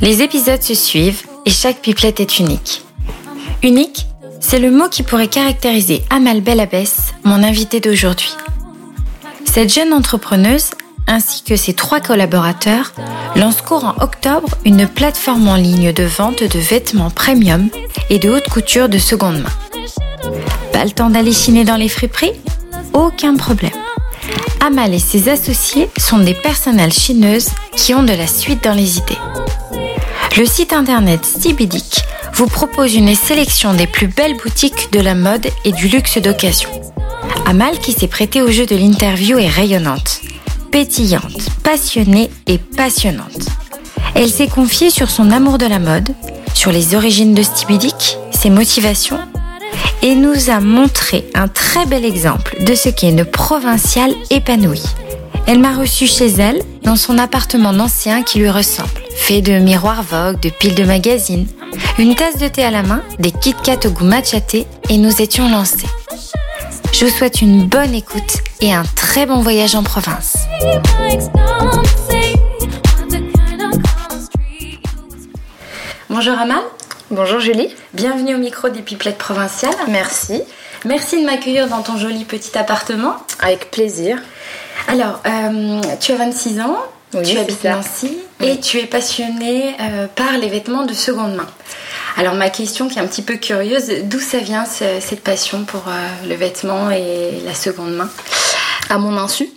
Les épisodes se suivent et chaque pipelette est unique. Unique, c'est le mot qui pourrait caractériser Amal Belabès, mon invitée d'aujourd'hui. Cette jeune entrepreneuse, ainsi que ses trois collaborateurs, lance courant octobre une plateforme en ligne de vente de vêtements premium et de haute couture de seconde main. Pas le temps d'aller chiner dans les friperies? Aucun problème. Amal et ses associés sont des personnels chineuses qui ont de la suite dans les idées. Le site internet Stibidic vous propose une sélection des plus belles boutiques de la mode et du luxe d'occasion. Amal, qui s'est prêtée au jeu de l'interview, est rayonnante, pétillante, passionnée et passionnante. Elle s'est confiée sur son amour de la mode, sur les origines de Stibidic, ses motivations, et nous a montré un très bel exemple de ce qu'est une provinciale épanouie. Elle m'a reçue chez elle, dans son appartement ancien qui lui ressemble, fait de miroirs Vogue, de piles de magazines, une tasse de thé à la main, des Kit Kat au goût matchaté, et nous étions lancés. Je vous souhaite une bonne écoute et un très bon voyage en province. Bonjour Amal. Bonjour Julie. Bienvenue au micro des Pipelettes Provinciales. Merci. Merci de m'accueillir dans ton joli petit appartement. Avec plaisir. Alors, euh, tu as 26 ans, Oui, tu habites ça. Nancy et tu es passionnée euh, par les vêtements de seconde main. Alors ma question qui est un petit peu curieuse, d'où ça vient ce- cette passion pour euh, le vêtement et la seconde main? À mon insu,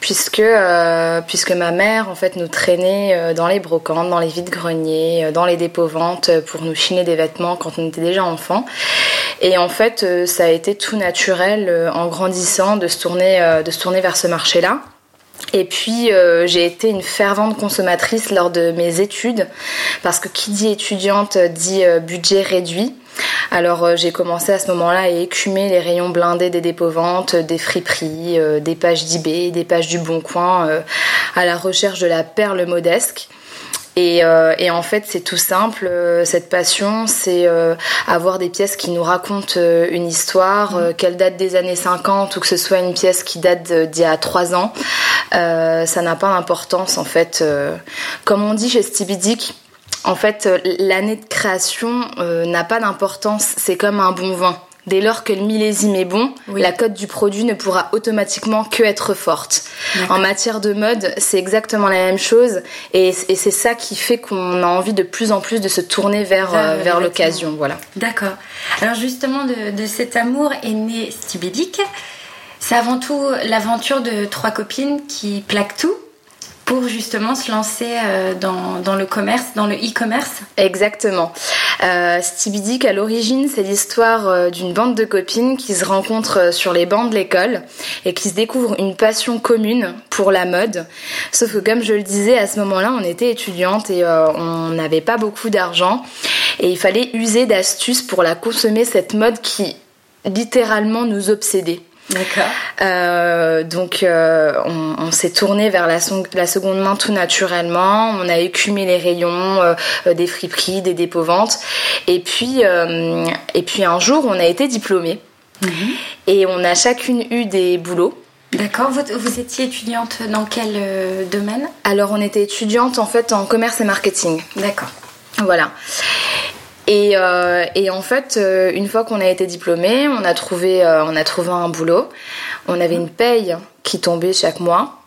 puisque, euh, puisque ma mère en fait nous traînait dans les brocantes, dans les vides-greniers, euh, dans les dépôts-ventes euh, pour nous chiner des vêtements quand on était déjà enfant. Et en fait, ça a été tout naturel en grandissant de se tourner, de se tourner vers ce marché-là. Et puis euh, j'ai été une fervente consommatrice lors de mes études parce que qui dit étudiante dit euh, budget réduit. Alors euh, j'ai commencé à ce moment-là à écumer les rayons blindés des dépôts-ventes, euh, des friperies, euh, des pages d'eBay, des pages du Bon Coin à la recherche de la perle modesque. Et, euh, et en fait, c'est tout simple. euh, cette passion, c'est euh, avoir des pièces qui nous racontent une histoire, euh, qu'elle date des années 50 ou que ce soit une pièce qui date d'il y a 3 ans. Ça n'a pas d'importance en fait. comme on dit chez Stevie Dick, en fait, l'année de création n'a pas d'importance. C'est comme un bon vin. Dès lors que le millésime est bon, Oui. la cote du produit ne pourra automatiquement que être forte. En matière de mode, c'est exactement la même chose et, et c'est ça qui fait qu'on a envie de plus en plus de se tourner vers, Vers, euh, vers l'occasion. Voilà. D'accord. Alors justement, de, de cet amour est né Stibidic. C'est avant tout l'aventure de trois copines qui plaquent tout pour justement se lancer euh, dans, dans le commerce, dans le e-commerce. Exactement. Euh, à l'origine, c'est l'histoire euh, d'une bande de copines qui se rencontrent euh, sur les bancs de l'école et qui se découvrent une passion commune pour la mode. Sauf que, comme je le disais, à ce moment-là, on était étudiante et euh, on n'avait pas beaucoup d'argent et il fallait user d'astuces pour la consommer, cette mode qui littéralement nous obsédait. D'accord. Euh, donc euh, on, on s'est tourné vers la, seconde main tout naturellement. On a écumé les rayons euh, euh, des friperies, des dépôts-ventes. Et puis et puis un jour, on a été diplômés et on a chacune eu des boulots. D'accord. Vous, vous étiez étudiante dans quel domaine? Alors on était étudiante en fait en commerce et marketing. D'accord. Voilà. Et, euh, et en fait, euh, une fois qu'on a été diplômé, on a trouvé, euh, on a trouvé un boulot. On avait une paye qui tombait chaque mois,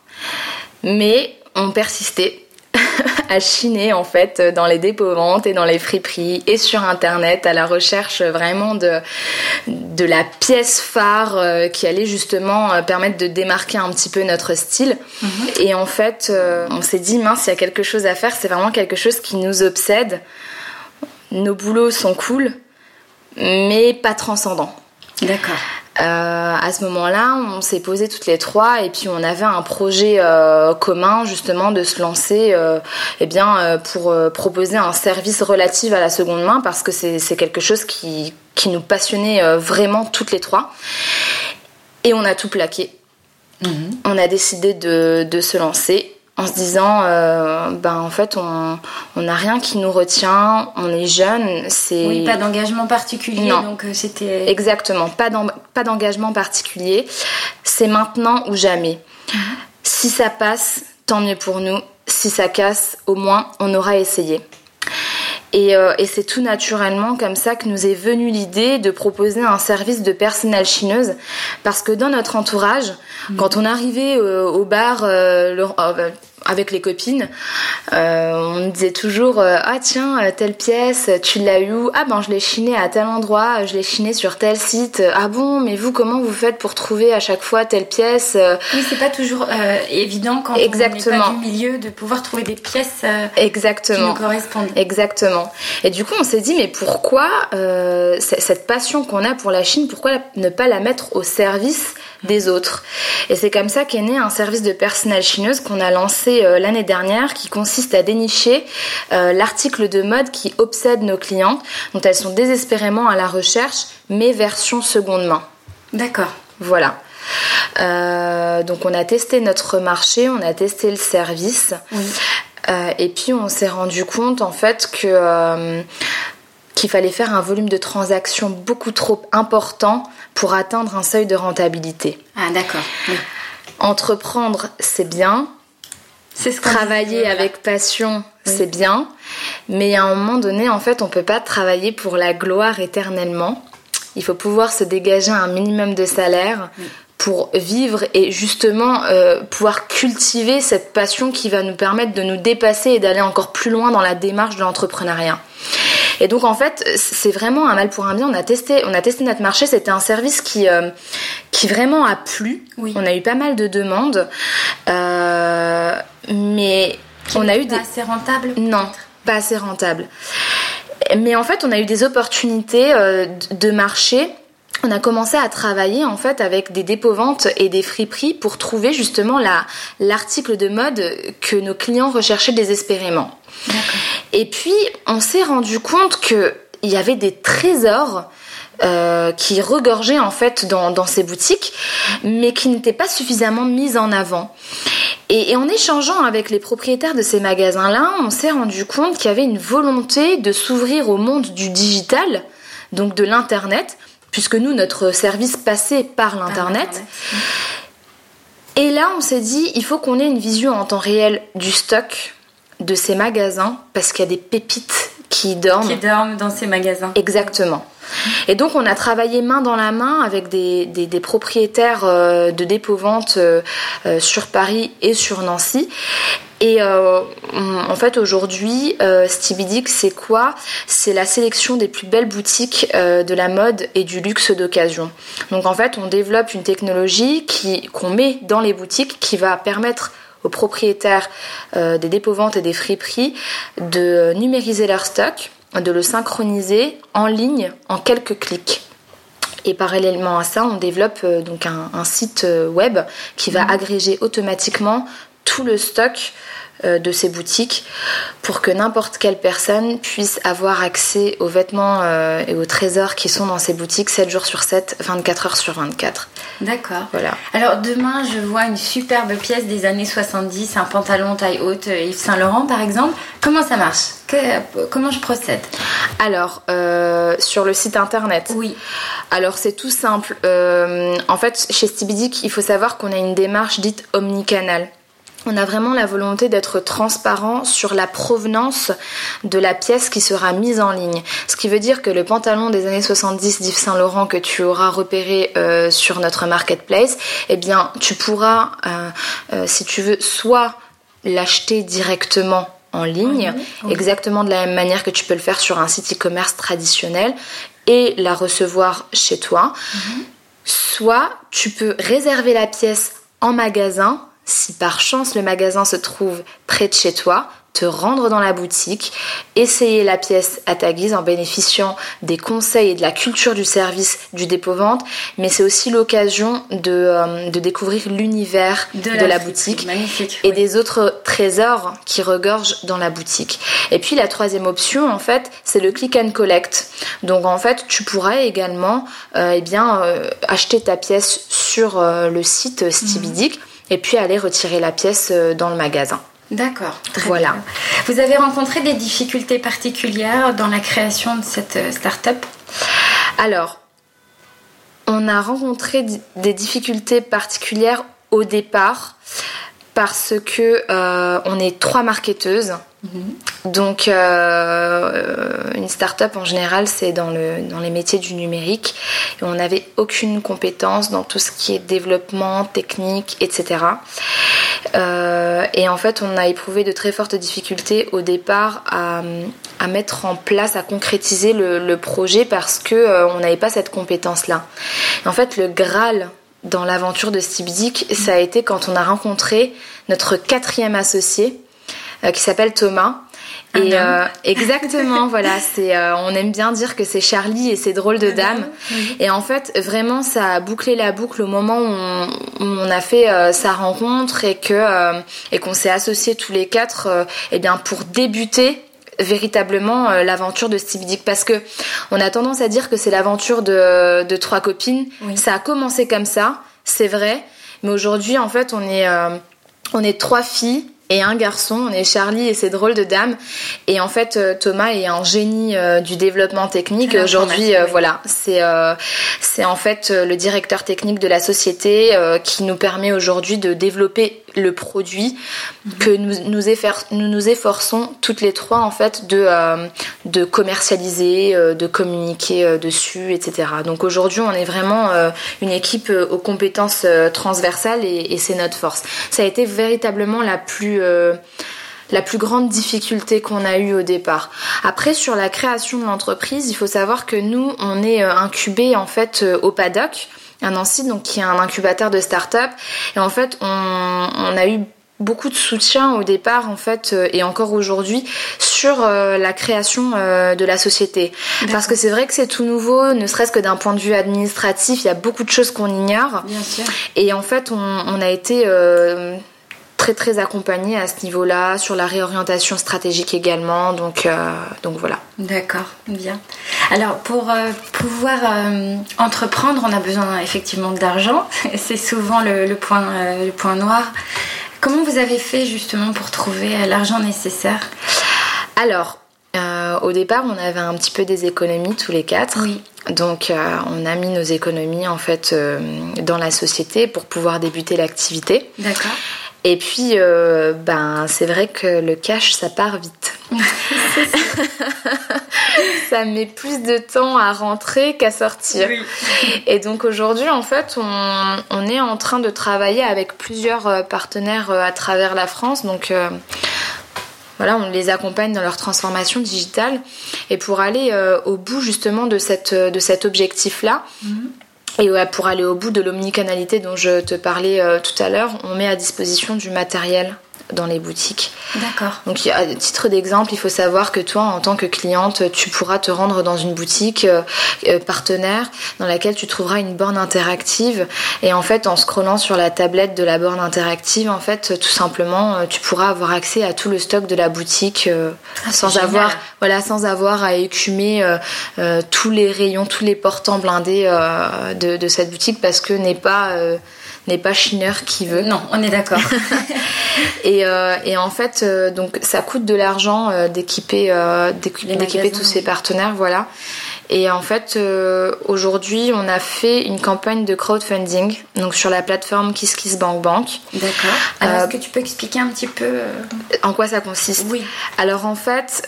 mais on persistait à chiner en fait dans les dépôts ventes et dans les friperies et sur internet à la recherche vraiment de de la pièce phare qui allait justement permettre de démarquer un petit peu notre style. Et en fait, on s'est dit mince, il y a quelque chose à faire, c'est vraiment quelque chose qui nous obsède. Nos boulots sont cool, mais pas transcendants. D'accord. Euh, à ce moment-là, on s'est posé toutes les trois et puis on avait un projet euh, commun justement de se lancer euh, eh bien, pour proposer un service relatif à la seconde main parce que c'est quelque chose qui, qui nous passionnait vraiment toutes les trois. Et on a tout plaqué. On a décidé de, de se lancer en se disant, euh, ben en fait, on on n'a rien qui nous retient, on est jeune, c'est Oui, pas d'engagement particulier, Non. donc euh, c'était. Exactement, pas d'en- pas d'engagement particulier. C'est maintenant ou jamais. Si ça passe, tant mieux pour nous. Si ça casse, au moins, on aura essayé. Et, euh, et c'est tout naturellement comme ça que nous est venue l'idée de proposer un service de personnel chineuse. Parce que dans notre entourage, mm. quand on arrivait euh, au bar, euh, le, avec les copines, euh, on disait toujours euh, ah tiens euh, telle pièce tu l'as eu où? Ah ben je l'ai chiné à tel endroit je l'ai chiné sur tel site. Ah bon mais vous comment vous faites pour trouver à chaque fois telle pièce oui c'est pas toujours évident quand exactement. on n'est pas du milieu de pouvoir trouver des pièces exactement qui nous correspondent. Exactement. Et du coup on s'est dit mais pourquoi cette passion qu'on a pour la Chine pourquoi ne pas la mettre au service des autres et c'est comme ça qu'est né un service de personnel chineuse qu'on a lancé euh, l'année dernière qui consiste à dénicher euh, l'article de mode qui obsède nos clientes, dont elles sont désespérément à la recherche, mais version seconde main. D'accord. Voilà. Euh, donc on a testé notre marché, on a testé le service. et puis on s'est rendu compte en fait que qu'il fallait faire un volume de transactions beaucoup trop important pour atteindre un seuil de rentabilité. Ah d'accord. Entreprendre, c'est bien, c'est ce travailler avec passion, c'est bien, mais à un moment donné, en fait, on peut pas travailler pour la gloire éternellement. Il faut pouvoir se dégager un minimum de salaire pour vivre et justement euh, pouvoir cultiver cette passion qui va nous permettre de nous dépasser et d'aller encore plus loin dans la démarche de l'entrepreneuriat. Et donc en fait, c'est vraiment un mal pour un bien. On a testé, on a testé notre marché. C'était un service qui, euh, qui vraiment a plu. On a eu pas mal de demandes, euh, mais on a eu pas assez rentable. Non, pas assez rentable. Mais en fait, on a eu des opportunités euh, de marché on a commencé à travailler en fait avec des dépôts-ventes et des friperies pour trouver justement la, l'article de mode que nos clients recherchaient désespérément. Et puis on s'est rendu compte qu'il y avait des trésors euh, qui regorgeaient en fait dans, ces boutiques, mais qui n'étaient pas suffisamment mis en avant. Et, et, en échangeant avec les propriétaires de ces magasins-là, on s'est rendu compte qu'il y avait une volonté de s'ouvrir au monde du digital, donc de l'internet, puisque nous, notre service passait par l'Internet. Et là, on s'est dit, il faut qu'on ait une vision en temps réel du stock de ces magasins, parce qu'il y a des pépites qui dorment. Qui dorment dans ces magasins. Exactement. Et donc on a travaillé main dans la main avec des, des, propriétaires euh, de dépôt-vente euh, euh, sur Paris et sur Nancy. Et en fait aujourd'hui, euh, c'est quoi? C'est la sélection des plus belles boutiques de la mode et du luxe d'occasion. Donc en fait, on développe une technologie qui qu'on met dans les boutiques qui va permettre aux propriétaires des dépôts-ventes et des friperies de numériser leur stock de le synchroniser en ligne en quelques clics. Et parallèlement à ça, on développe euh, donc un, site euh, web qui va mmh. agréger automatiquement tout le stock euh, de ces boutiques pour que n'importe quelle personne puisse avoir accès aux vêtements euh, et aux trésors qui sont dans ces boutiques 7 jours sur 7, 24 heures sur 24. D'accord. Voilà. Alors demain, je vois une superbe pièce des années 70, un pantalon taille haute euh, Yves Saint Laurent par exemple. Comment ça marche? Comment je procède? Alors, sur le site internet. Oui. Alors c'est tout simple. en fait, chez Stibidic, il faut savoir qu'on a une démarche dite omnicanal on a vraiment la volonté d'être transparent sur la provenance de la pièce qui sera mise en ligne. Ce qui veut dire que le pantalon des années 70 d'Yves Saint Laurent que tu auras repéré euh, sur notre marketplace, eh bien tu pourras, euh, euh, si tu veux, soit l'acheter directement en ligne, exactement de la même manière que tu peux le faire sur un site e-commerce traditionnel et la recevoir chez toi. Mhm. Soit tu peux réserver la pièce en magasin si par chance le magasin se trouve près de chez toi, te rendre dans la boutique, essayer la pièce à ta guise en bénéficiant des conseils et de la culture du service du dépôt-vente, mais c'est aussi l'occasion de, euh, découvrir l'univers de, la, boutique et des autres trésors qui regorgent dans la boutique. Et puis la troisième option, en fait, c'est le click and collect. Donc en fait, tu pourras également euh, eh bien, euh, acheter ta pièce sur le site Stibidic et puis aller retirer la pièce euh, dans le magasin. D'accord. Voilà. Vous avez rencontré des difficultés particulières dans la création de cette euh, start-up? Alors, on a rencontré des difficultés particulières au départ parce que on est trois marketeuses. Mhm. Donc, une start-up en général, c'est dans, le, dans les métiers du numérique. Et on n'avait aucune compétence dans tout ce qui est développement, technique, etc. et en fait, on a éprouvé de très fortes difficultés au départ à, à mettre en place, à concrétiser le, projet parce que euh, on n'avait pas cette compétence-là. En fait, le Graal dans l'aventure de Stibzik, ça a été quand on a rencontré notre quatrième associé euh, qui s'appelle Thomas. Et euh, exactement, voilà, c'est on aime bien dire que c'est Charlie et c'est drôle de dame. Et en fait, vraiment, ça a bouclé la boucle au moment où on, a fait sa rencontre et que et qu'on s'est associés tous les quatre, et eh bien pour débuter véritablement euh, l'aventure de Stevie Dick parce que on a tendance à dire que c'est l'aventure de, de, trois copines. Ça a commencé comme ça, c'est vrai, mais aujourd'hui en fait on est euh, on est trois filles et un garçon, on est Charlie et ses drôles de dames. Et en fait, euh, Thomas est un génie euh, du développement technique. Aujourd'hui, euh, voilà, c'est c'est en fait le directeur technique de la société qui nous permet aujourd'hui de développer le produit que nous nous, efforçons toutes les trois en fait de de commercialiser, de communiquer dessus, etc. Donc aujourd'hui, on est vraiment une équipe aux compétences transversales et, c'est notre force. Ça a été véritablement la plus euh, la plus grande difficulté qu'on a eue au départ. Après, sur la création de l'entreprise, il faut savoir que nous, on est euh, incubé en fait euh, au Paddock, un Nancy, donc qui est un incubateur de start-up. Et en fait, on, a eu beaucoup de soutien au départ en fait et encore aujourd'hui sur la création de la société parce que c'est vrai que c'est tout nouveau ne serait-ce que d'un point de vue administratif il y a beaucoup de choses qu'on ignore Bien sûr. et en fait on, a été très très accompagné à ce niveau-là, sur la réorientation stratégique également. Donc, euh, donc voilà. D'accord, bien. Alors pour euh, pouvoir euh, entreprendre, on a besoin effectivement d'argent. C'est souvent le, point, le point noir. Comment vous avez fait justement pour trouver l'argent nécessaire? Alors, au départ, on avait un petit peu des économies tous les quatre. Oui. Donc, on a mis nos économies en fait dans la société pour pouvoir débuter l'activité. D'accord. Et puis, euh, ben, c'est vrai que le cash, ça part vite. ça met plus de temps à rentrer qu'à sortir. Et donc aujourd'hui, en fait, on, on, est en train de travailler avec plusieurs euh, partenaires euh, à travers la France. Donc voilà, on les accompagne dans leur transformation digitale. Et pour aller au bout justement de, cette, de cet objectif-là, mhm. Et pour aller au bout de l'omnicanalité dont je te parlais euh, tout à l'heure, on met à disposition du matériel dans les boutiques. D'accord. Donc, à titre d'exemple, il faut savoir que toi, en tant que cliente, tu pourras te rendre dans une boutique euh, euh, partenaire dans laquelle tu trouveras une borne interactive. Et en fait, en scrollant sur la tablette de la borne interactive, en fait, tout simplement, euh, tu pourras avoir accès à tout le stock de la boutique ah, sans avoir, voilà, sans avoir à écumer tous les rayons, tous les portants blindés de, de, cette boutique parce que n'est pas n'est pas Schinner qui veut. Non, on est d'accord. et, euh, et, en fait, euh, donc ça coûte de l'argent euh, d'équiper d'équiper tous ces partenaires, voilà. Et en fait, euh, aujourd'hui, on a fait une campagne de crowdfunding, donc sur la plateforme KissKissBankBank. D'accord. Alors, est-ce que tu peux expliquer un petit peu En quoi ça consiste? Oui. Alors, en fait,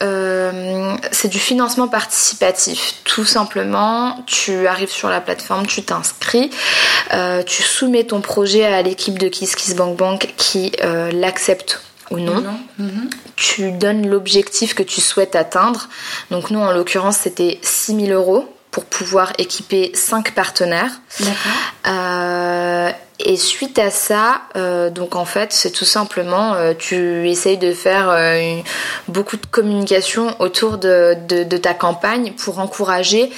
c'est du financement participatif. Tout simplement, tu arrives sur la plateforme, tu t'inscris, tu soumets ton projet à l'équipe de KissKissBankBank qui l'accepte ou non. Mhm. Tu donnes l'objectif que tu souhaites atteindre. Donc nous, en l'occurrence, c'était 6000 euros pour pouvoir équiper 5 partenaires. Euh, et suite à ça, euh, donc en fait, c'est tout simplement, euh, tu essayes de faire beaucoup de communication autour de, de, ta campagne pour encourager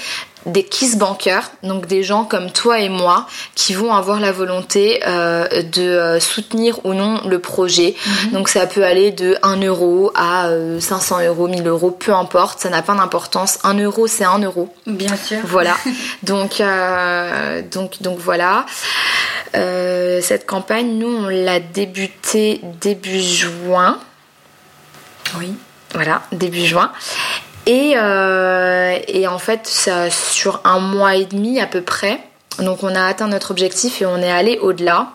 des kiss bankers, donc des gens comme toi et moi qui vont avoir la volonté euh, de euh, soutenir ou non le projet. Mhm. Donc ça peut aller de 1 euro à 500 euh, euros, 1000 euros, peu importe, ça n'a pas d'importance. 1 euro, c'est 1 euro. Bien sûr. Voilà. donc, donc, donc voilà. cette campagne, nous, on l'a débutée début juin. Oui. Voilà, début juin. Et, euh, et en fait, ça, sur un mois et demi à peu près, donc on a atteint notre objectif et on est allé au-delà.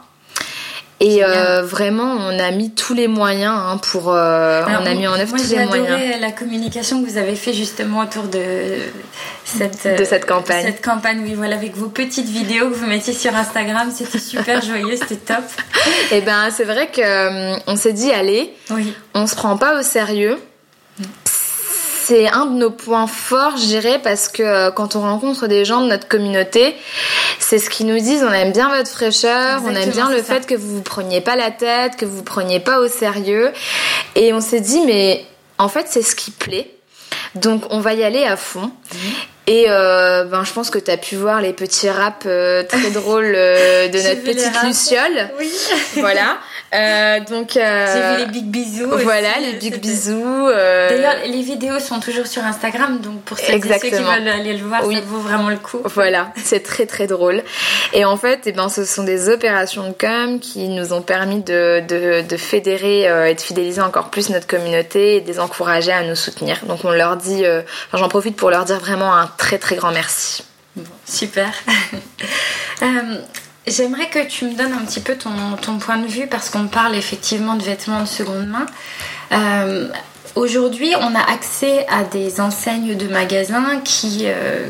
Et euh, vraiment, on a mis tous les moyens hein, pour. Euh, on a mis en œuvre tous les moyens. J'ai adoré la communication que vous avez fait justement autour de cette, de cette campagne. Cette campagne, oui, voilà, avec vos petites vidéos que vous mettiez sur Instagram. C'était super joyeux, c'était top. Et eh ben, c'est vrai qu'on on s'est dit, allez, oui. on se prend pas au sérieux c'est un de nos points forts, je dirais, parce que euh, quand on rencontre des gens de notre communauté, c'est ce qu'ils nous disent. On aime bien votre fraîcheur, on aime bien le fait que vous vous preniez pas la tête, que vous vous preniez pas au sérieux. Et on s'est dit, mais en fait, c'est ce qui plaît. Donc, on va y aller à fond. Mhm. Et euh, ben, je pense que tu as pu voir les petits raps euh, très drôles de notre petite Luciole. Oui. voilà. Euh, donc euh, j'ai vu les big bisous. Voilà, les big bisous. Euh... D'ailleurs, les vidéos sont toujours sur Instagram, donc pour ceux, qui veulent aller le voir, ça vaut vraiment le coup. Voilà, c'est très très drôle. Et en fait, eh ben, ce sont des opérations de com qui nous ont permis de, de, de fédérer euh, et de fidéliser encore plus notre communauté et de les encourager à nous soutenir. Donc on leur dit, euh, enfin, j'en profite pour leur dire vraiment un très très grand merci. Bon, super. J'aimerais que tu me donnes un petit peu ton, ton point de vue parce qu'on parle effectivement de vêtements de seconde main. Euh, aujourd'hui, on a accès à des enseignes de magasins qui, euh,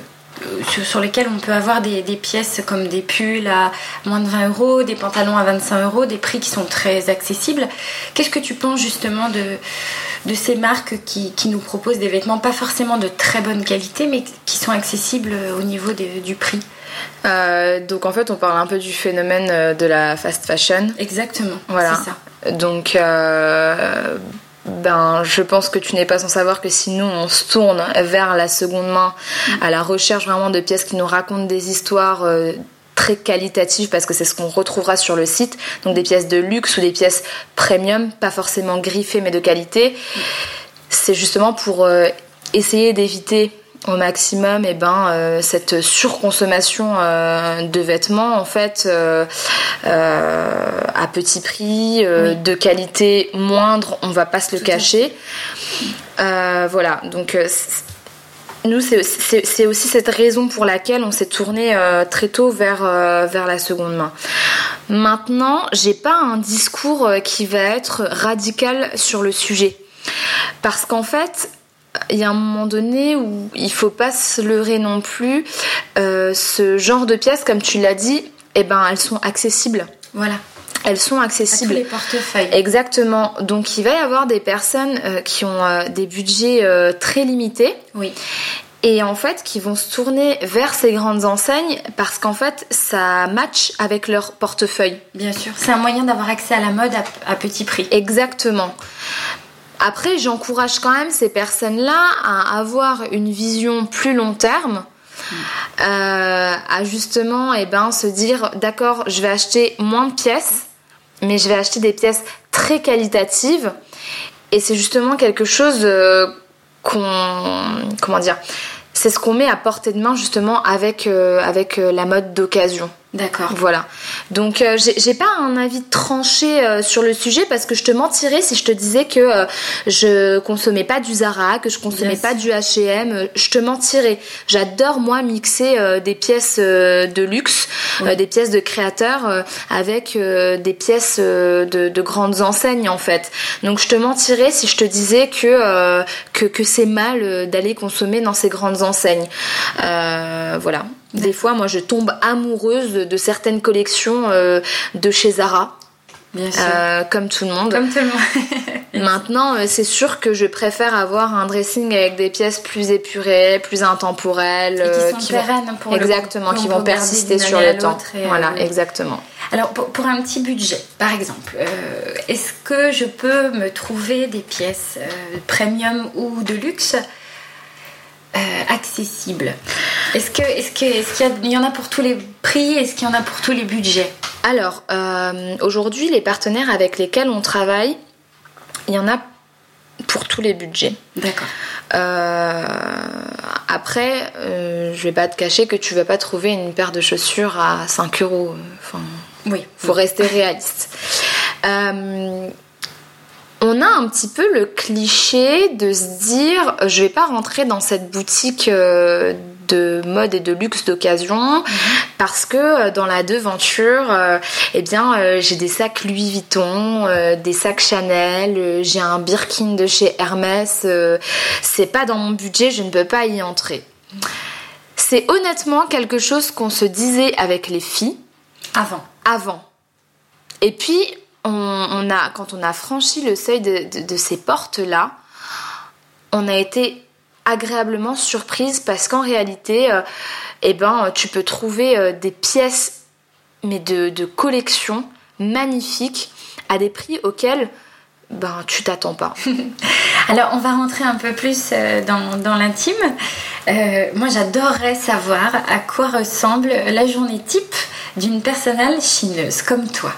sur, lesquelles on peut avoir des, des, pièces comme des pulls à moins de 20 euros, des pantalons à 25 euros, des prix qui sont très accessibles. Qu'est-ce que tu penses justement de, de ces marques qui, qui, nous proposent des vêtements pas forcément de très bonne qualité, mais qui sont accessibles au niveau du prix? Euh, donc en fait, on parle un peu du phénomène euh, de la fast fashion. Exactement. Voilà. Ça. Donc euh, ben, je pense que tu n'es pas sans savoir que si nous on se tourne vers la seconde main, à la recherche vraiment de pièces qui nous racontent des histoires très qualitatives parce que c'est ce qu'on retrouvera sur le site, donc des pièces de luxe ou des pièces premium, pas forcément griffées mais de qualité. C'est justement pour essayer d'éviter au maximum et eh ben, euh, cette surconsommation euh, de vêtements en fait euh, à petit prix, de qualité moindre, on va pas se le cacher. voilà, donc nous c'est aussi cette raison pour laquelle on s'est tourné très tôt vers, vers la seconde main. Maintenant, j'ai pas un discours qui va être radical sur le sujet. Parce qu'en fait, il y a un moment donné où il faut pas se leurrer non plus. Euh, ce genre de pièces, comme tu l'as dit, eh ben, elles sont accessibles. Voilà. Elles sont accessibles. À tous les portefeuilles. Exactement. Donc il va y avoir des personnes euh, qui ont euh, des budgets très limités. Oui. Et en fait, qui vont se tourner vers ces grandes enseignes parce qu'en fait, ça match avec leur portefeuille. Bien sûr. C'est un moyen d'avoir accès à la mode à petit prix. Exactement. Après, j'encourage quand même ces personnes-là à avoir une vision plus long terme. Euh, à justement et eh ben, se dire d'accord je vais acheter moins de pièces mais je vais acheter des pièces très qualitatives et c'est justement quelque chose euh, qu'on comment dire c'est ce qu'on met à portée de main justement avec, euh, avec la mode d'occasion D'accord. Voilà. Donc euh, j'ai pas un avis tranché euh, sur le sujet parce que je te mentirais si je te disais que euh, je consommais pas du Zara, que je consommais pas du H&M. Je te mentirais. J'adore moi mixer des pièces de luxe, des pièces de créateurs avec des pièces de, de, grandes enseignes en fait. Donc je te mentirais si je te disais que que, que c'est mal d'aller consommer dans ces grandes enseignes. voilà. Des fois, moi, je tombe amoureuse de, certaines collections euh, de chez Zara. Bien sûr. Euh, comme tout le monde. Comme tout le monde. Maintenant, euh, c'est sûr que je préfère avoir un dressing avec des pièces plus épurées, plus intemporelles, Et qui sont pérennes pour exactement, qui vont persister sur le temps. voilà, exactement. Alors, pour, un petit budget, par exemple, est-ce que je peux me trouver des pièces premium ou de luxe? Accessibles est-ce que est-ce que est-ce qu'il y, y, en a pour tous les prix? Est-ce qu'il y en a pour tous les budgets? Alors euh, aujourd'hui, les partenaires avec lesquels on travaille, il y en a pour tous les budgets. D'accord. Euh, après, euh, je vais pas te cacher que tu vas pas trouver une paire de chaussures à 5 euros. Enfin, oui. Faut rester réaliste. Euh, on a un petit peu le cliché de se dire je vais pas rentrer dans cette boutique de mode et de luxe d'occasion parce que dans la devanture, eh bien, j'ai des sacs Louis Vuitton, des sacs Chanel, j'ai un Birkin de chez Hermès. c'est pas dans mon budget, je ne peux pas y entrer. C'est honnêtement quelque chose qu'on se disait avec les filles. Avant. Avant. Et puis, on, a, quand on a franchi le seuil de, ces portes-là, on a été agréablement surprise parce qu'en réalité, euh, eh ben, tu peux trouver euh, des pièces mais de, de, collection magnifiques à des prix auxquels ben, tu t'attends pas. Alors, on va rentrer un peu plus euh, dans, dans l'intime. moi, j'adorerais savoir à quoi ressemble la journée type d'une personnelle chineuse comme toi.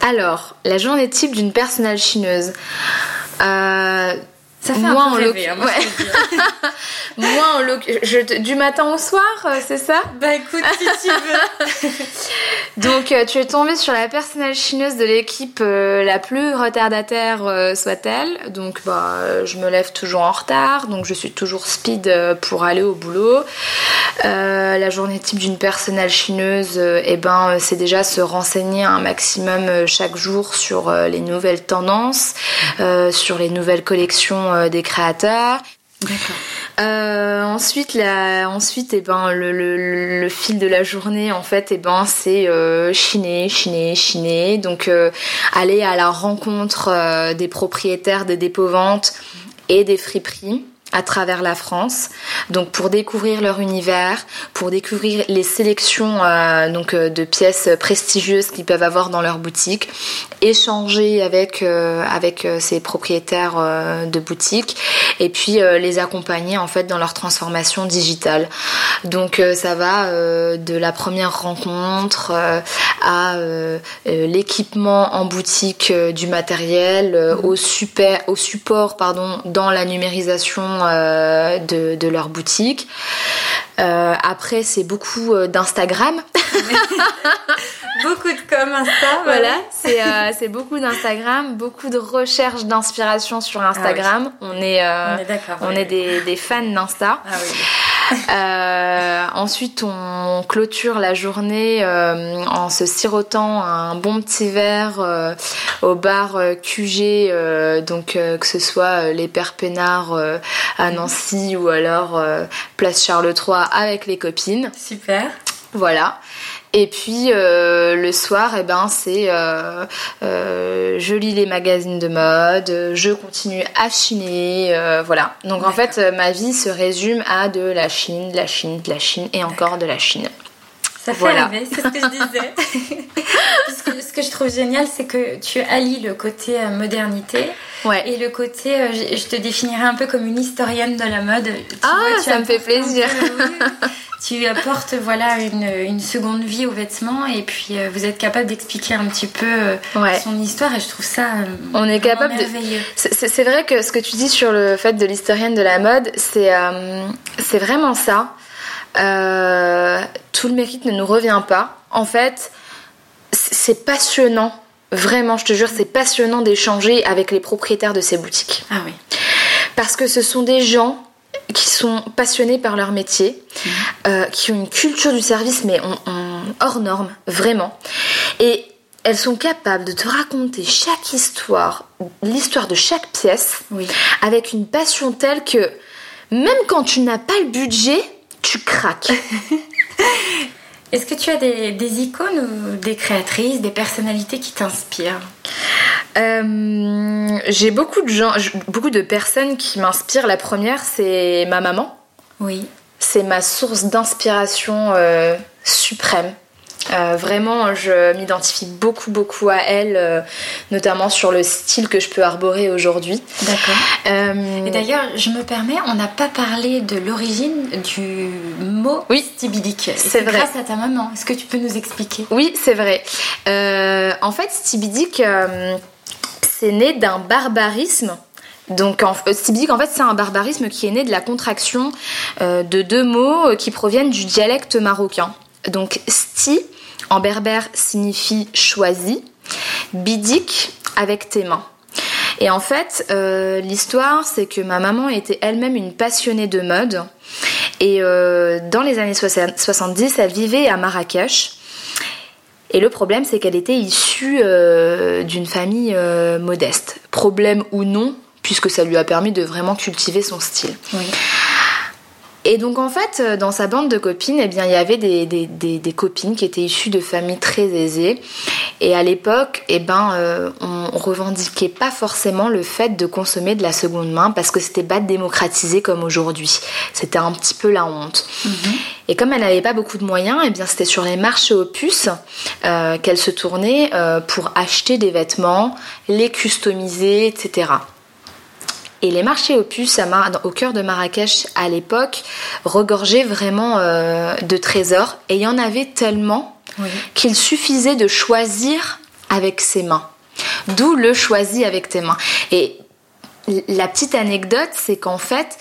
Alors, la journée type d'une personnelle chineuse. Euh, ça fait moi, un peu rêver, hein, moi, moi en je, du matin au soir, euh, c'est ça? Bah écoute, si tu veux. Donc euh, tu es tombée sur la personnelle chineuse de l'équipe la plus retardataire soit-elle. Donc bah je me lève toujours en retard, donc je suis toujours speed pour aller au boulot. la journée type d'une personnelle chineuse, eh ben c'est déjà se renseigner un maximum chaque jour sur les nouvelles tendances, sur les nouvelles collections euh, des créateurs. Euh, ensuite, la, ensuite, et eh ben, le, fil de la journée, en fait, et eh ben, c'est euh, chiner, chiner, chiner. Donc, aller à la rencontre des propriétaires des dépôts-ventes et des friperies à travers la France, donc pour découvrir leur univers, pour découvrir les sélections euh, donc euh, de pièces prestigieuses qu'ils peuvent avoir dans leur boutique, échanger avec euh, avec ces propriétaires de boutiques et puis les accompagner en fait dans leur transformation digitale. Donc ça va de la première rencontre à l'équipement en boutique du matériel, au super au support pardon dans la numérisation euh, de, leur boutique. Euh, après, c'est beaucoup euh, d'Instagram. beaucoup de com Insta. Voilà, c'est beaucoup d'Instagram, beaucoup de recherches d'inspiration sur Instagram. Ah on est, on est, des, des, fans d'Insta. Ah oui. Euh, ensuite, on clôture la journée euh, en se sirotant un bon petit verre euh, au bar QG, donc que ce soit les Pères Pénards à Nancy ou alors Place Charles III avec les copines. Super. Voilà. Et puis euh, le soir, eh ben, c'est euh, euh, je lis les magazines de mode, je continue à chiner, voilà. Donc en fait, ma vie se résume à de la Chine, de la Chine, de la Chine et encore de la Chine. Ça fait voilà. rêver, c'est ce que je disais. ce que je trouve génial, c'est que tu allies le côté modernité et le côté, je te définirais un peu comme une historienne de la mode. ah, ça me fait plaisir tu apportes voilà une, une, seconde vie aux vêtements et puis euh, vous êtes capable d'expliquer un petit peu euh, son histoire et je trouve ça euh, on est capable merveilleux. c'est vrai que ce que tu dis sur le fait de l'historienne de la mode c'est c'est vraiment ça. Tout le mérite ne nous revient pas. En fait c'est passionnant. Vraiment je te jure c'est passionnant d'échanger avec les propriétaires de ces boutiques. Ah oui. Parce que ce sont des gens qui sont passionnés par leur métier, mmh. euh, qui ont une culture du service, mais hors norme, vraiment. Et elles sont capables de te raconter chaque histoire, l'histoire de chaque pièce, avec une passion telle que même quand tu n'as pas le budget, tu craques. Est-ce que tu as des, des, icônes ou des créatrices, des personnalités qui t'inspirent? Euh, J'ai beaucoup de gens, beaucoup de personnes qui m'inspirent. La première, c'est ma maman. Oui. C'est ma source d'inspiration euh, suprême. Euh, vraiment, je m'identifie beaucoup, beaucoup à elle, euh, notamment sur le style que je peux arborer aujourd'hui. D'accord. Euh, Et d'ailleurs, je me permets, on n'a pas parlé de l'origine du mot oui. C'est vrai. Grâce à ta maman. Est-ce que tu peux nous expliquer? Oui, c'est vrai. en fait, stibidique, c'est né d'un barbarisme. Donc, en, stibidique, en fait, c'est un barbarisme qui est né de la contraction de deux mots qui proviennent du dialecte marocain. Donc sti en berbère signifie choisi, bidik avec tes mains. Et en fait, euh, l'histoire, c'est que ma maman était elle-même une passionnée de mode. Et dans les années 70, elle vivait à Marrakech. Et le problème, c'est qu'elle était issue d'une famille modeste. Problème ou non, puisque ça lui a permis de vraiment cultiver son style. Et donc en fait, euh, dans sa bande de copines, eh bien, il y avait des, des, copines qui étaient issues de familles très aisées. Et à l'époque, eh ben, euh, on revendiquait pas forcément le fait de consommer de la seconde main parce que c'était pas démocratisé comme aujourd'hui. C'était un petit peu la honte. Mhm. Et comme elle n'avait pas beaucoup de moyens, eh bien, c'était sur les marchés aux puces euh, qu'elle se tournait pour acheter des vêtements, les customiser, etc. Et les marchés aux puces au cœur de Marrakech à l'époque regorgeaient vraiment euh, de trésors et il y en avait tellement qu'il suffisait de choisir avec ses mains. D'où le choisis avec tes mains. Et la petite anecdote, c'est qu'en fait,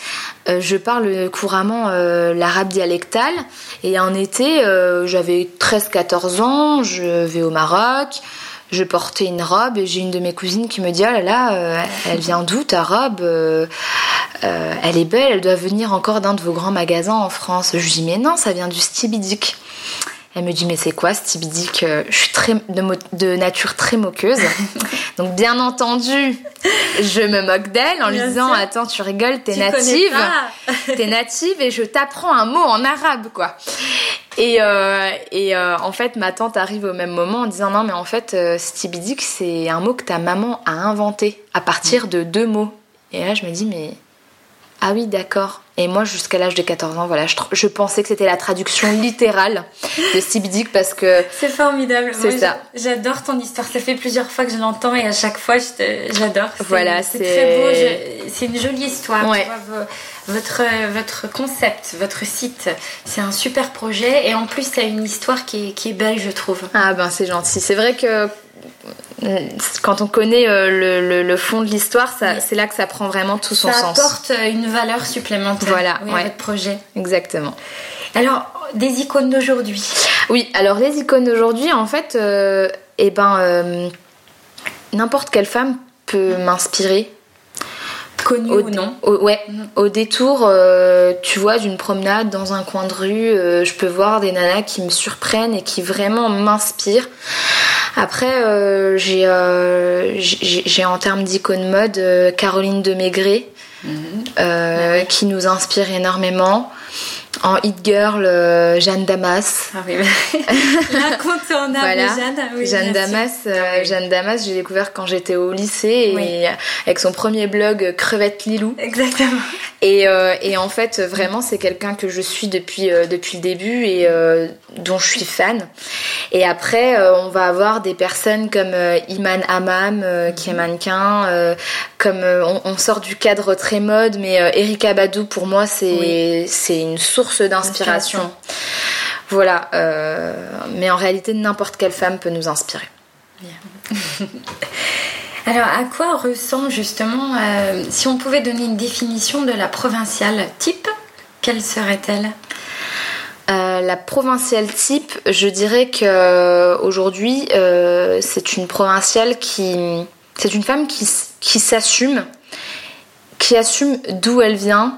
euh, je parle couramment euh, l'arabe dialectal et en été, j'avais 13-14 ans, je vais au Maroc, je portais une robe et j'ai une de mes cousines qui me dit oh là là euh, elle vient d'où ta robe euh, euh, elle est belle elle doit venir encore d'un de vos grands magasins en France. Je lui dis mais non ça vient du Stibidic elle me dit mais c'est quoi Stibidic je suis très de, nature très moqueuse. Donc bien entendu je me moque d'elle en lui disant attends tu rigoles t'es native. t'es native et je t'apprends un mot en arabe quoi. Et, euh, et euh, en fait, ma tante arrive au même moment en disant non, mais en fait, euh, stibidique, c'est un mot que ta maman a inventé à partir de deux mots. Et là, je me dis, mais ah oui, d'accord. Et moi, jusqu'à l'âge de 14 ans, voilà, je, pensais que c'était la traduction littérale de stibidique parce que. C'est formidable. C'est ça. J'adore ton histoire. Ça fait plusieurs fois que je l'entends et à chaque fois, j'adore. Voilà, c'est très beau. C'est une jolie histoire. Ouais votre, votre concept, votre site. C'est un super projet et en plus, ça a une histoire qui est, qui est belle, je trouve. Ah ben c'est gentil. C'est vrai que quand on connaît euh, le, le, fond de l'histoire, c'est là que ça prend vraiment tout son sens. Ça apporte euh, une valeur supplémentaire voilà, à votre projet. Exactement. Alors, des icônes d'aujourd'hui Oui, alors les icônes d'aujourd'hui, en fait, eh ben, n'importe quelle femme peut m'inspirer Connu ou non Ouais, mhm. au détour, euh, tu vois, d'une promenade dans un coin de rue, euh, je peux voir des nanas qui me surprennent et qui vraiment m'inspirent. Après, euh, j'ai en termes d'icône mode Caroline de Maigret, mhm. qui nous inspire énormément. En Hit Girl, euh, Jeanne Damas. Ah oui, L'incontournable voilà. Jeanne. Oui, Jeanne Damas, euh, ah Jeanne Damas, j'ai découvert quand j'étais au lycée et avec son premier blog Crevette Lilou. Exactement. Et, euh, et en fait, vraiment, c'est quelqu'un que je suis depuis, depuis le début et dont je suis fan. Et après, on va avoir des personnes comme Iman Amam, qui est mannequin, comme on, on, sort du cadre très mode, mais Erika Badou, pour moi, c'est c'est une source d'inspiration. Voilà, euh, mais en réalité, n'importe quelle femme peut nous inspirer. Alors, à quoi ressemble justement, euh, si on pouvait donner une définition de la provinciale type, quelle serait-elle? Euh, la provinciale type, je dirais que aujourd'hui, c'est une provinciale qui, c'est une femme qui, qui s'assume, qui assume d'où elle vient,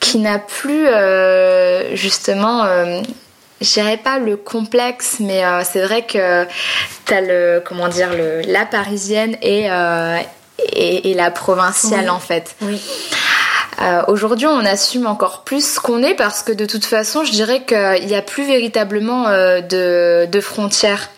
qui n'a plus euh, justement euh, je dirais pas le complexe, mais euh, c'est vrai que tu as le, comment dire, le, la parisienne et, et, la provinciale en fait. Oui. Aujourd'hui, on assume encore plus ce qu'on est parce que de toute façon, je dirais qu'il n'y a plus véritablement de, de frontières.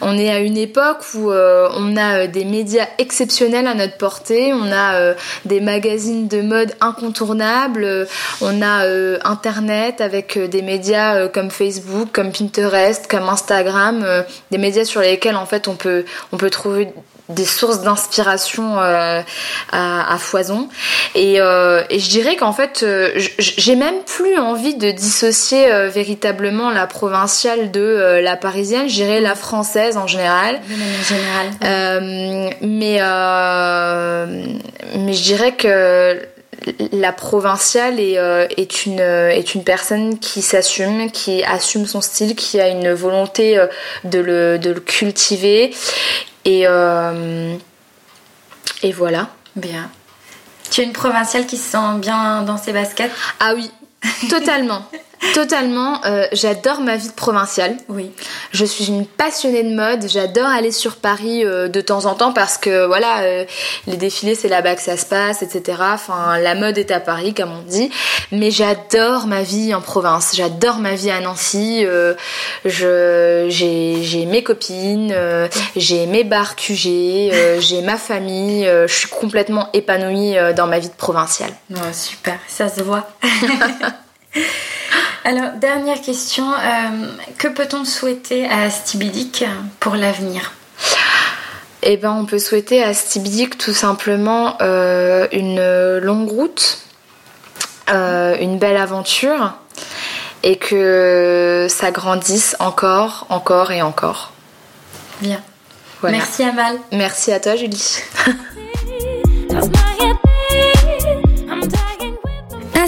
On est à une époque où euh, on a euh, des médias exceptionnels à notre portée, on a euh, des magazines de mode incontournables, on a Internet avec des médias comme Facebook, comme Pinterest, comme Instagram, des médias sur lesquels en fait on peut, on peut trouver des sources d'inspiration euh, à, foison. Et, euh, et je dirais qu'en fait, euh, j'ai même plus envie de dissocier véritablement la provinciale de la parisienne. Je dirais la française en général. mais mais je dirais que la provinciale est, est, une, est une personne qui s'assume, qui assume son style, qui a une volonté de le, de le cultiver et, euh, et voilà. Bien. Tu es une provinciale qui se sent bien dans ses baskets? Ah oui, totalement. Totalement, euh, j'adore ma vie de provinciale. Oui. Je suis une passionnée de mode. J'adore aller sur Paris euh, de temps en temps parce que voilà, euh, les défilés c'est là-bas que ça se passe, etc. Enfin, la mode est à Paris, comme on dit. Mais j'adore ma vie en province. J'adore ma vie à Nancy. je, j'ai, mes copines, j'ai mes bars QG, j'ai ma famille. je suis complètement épanouie dans ma vie de provinciale. super, ça se voit. Alors, dernière question, euh, que peut-on souhaiter à Stibidic pour l'avenir? Eh ben, on peut souhaiter à Stibidic tout simplement euh, une longue route, euh, une belle aventure et que ça grandisse encore, encore et encore. Bien. Merci Amal. Merci à toi Julie.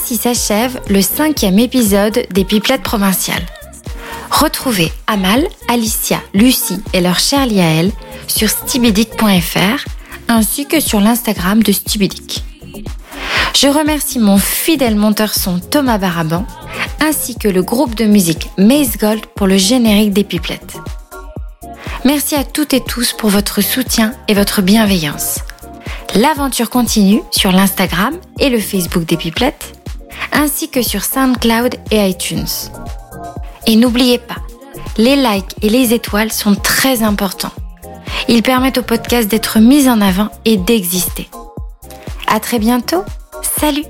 Ainsi s'achève le cinquième épisode des Pipelettes provinciales. Retrouvez Amal, Alicia, Lucie et leur chère Liaël sur stibidic.fr ainsi que sur l'Instagram de Stibidic. Je remercie mon fidèle monteur son Thomas Baraban ainsi que le groupe de musique Maze Gold pour le générique des Pipelettes. Merci à toutes et tous pour votre soutien et votre bienveillance. L'aventure continue sur l'Instagram et le Facebook des Pipelettes ainsi que sur SoundCloud et iTunes. Et n'oubliez pas, les likes et les étoiles sont très importants. Ils permettent au podcast d'être mis en avant et d'exister. À très bientôt. Salut!